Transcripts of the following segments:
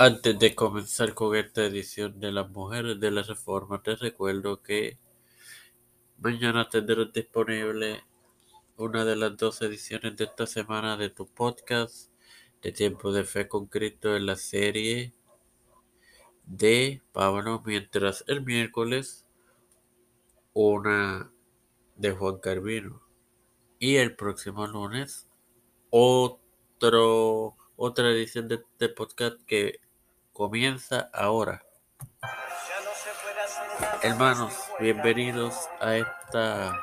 Antes de comenzar con esta edición de las mujeres de la reforma, te recuerdo que mañana tendrás disponible una de las dos ediciones de esta semana de tu podcast de Tiempo de Fe con Cristo en la serie de Pablo, mientras el miércoles una de Juan Carvino. Y el próximo lunes otro otra edición de este podcast que comienza ahora. Hermanos, bienvenidos a esta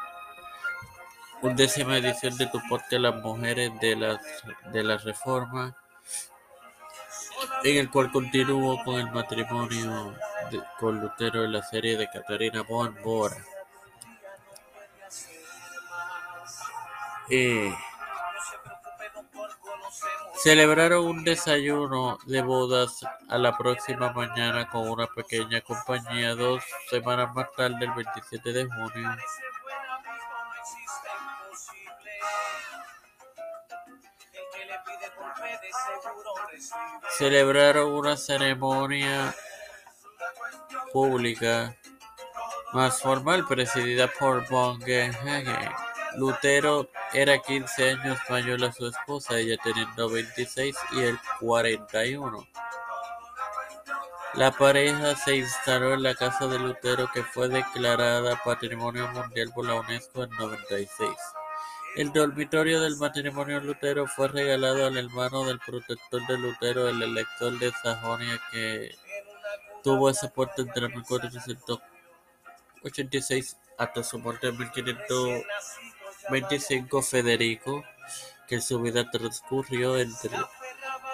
undécima edición de tu podcast Las Mujeres de la, de la Reforma, en el cual continúo con el matrimonio con Lutero en la serie de Catarina von Bora. Eh, Celebraron un desayuno de bodas a la próxima mañana con una pequeña compañía dos semanas más tarde, el 27 de junio. Celebraron una ceremonia pública más formal presidida por Von Lutero era quince años mayor a su esposa, ella teniendo veintiséis y él cuarenta y uno. La pareja se instaló en la casa de Lutero que fue declarada Patrimonio Mundial por la UNESCO en 96. El dormitorio del matrimonio Lutero fue regalado al hermano del protector de Lutero, el elector de Sajonia, que tuvo ese puesto entre 1486 hasta su muerte en 1500. 25 Federico, que su vida transcurrió entre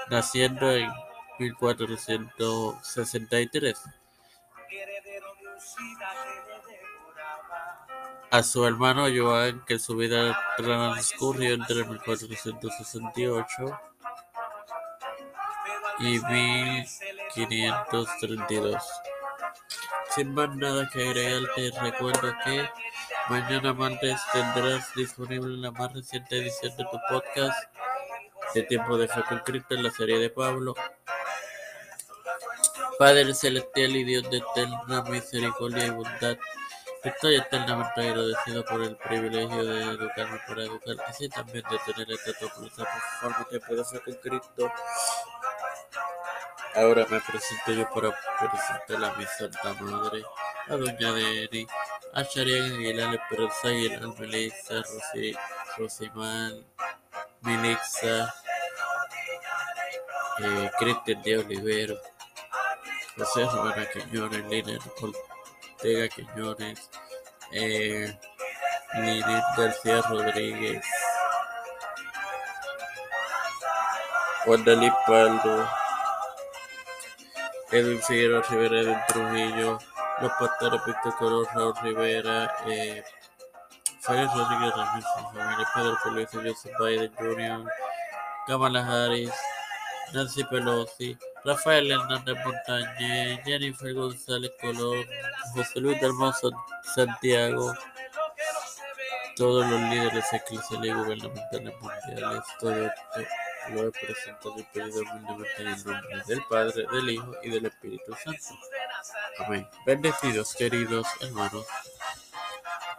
naciendo en 1463. A su hermano Joan, que su vida transcurrió entre 1468 y 1532. Sin más nada que agregar, te recuerdo que Mañana martes tendrás disponible la más reciente edición de tu podcast de Tiempo de Fe Cristo en la serie de Pablo. Padre celestial y Dios de eterna misericordia y bondad, estoy eternamente agradecido por el privilegio de educarme para educar, así también de tener esta tu forma Tiempo de Fe con Cristo. Ahora me presento yo para presentar a mi Santa Madre, a Doña Deni, a Sharian Aguilar, Esperanza Aguilar, Melissa, Rosimán, Melixa, eh, Cristian de Olivero, José Romana Quiñones, Lina Ortega Quiñones, eh, García Rodríguez, Juan Dalí Paldo, Edwin Figueroa Rivera, Edwin Trujillo, los pastores Víctor Color, Raúl Rivera, eh, Rodríguez Ramírez, familia Pedro Luis, Joseph Biden Jr., Kamala Harris, Nancy Pelosi, Rafael Hernández Montañez, Jennifer González Colón, José Luis del Santiago, todos los líderes eclesiales y gubernamentales mundiales, todo esto lo he presentado y pedido humildemente en el nombre del Padre, del Hijo y del Espíritu Santo. Amén. Bendecidos, queridos hermanos.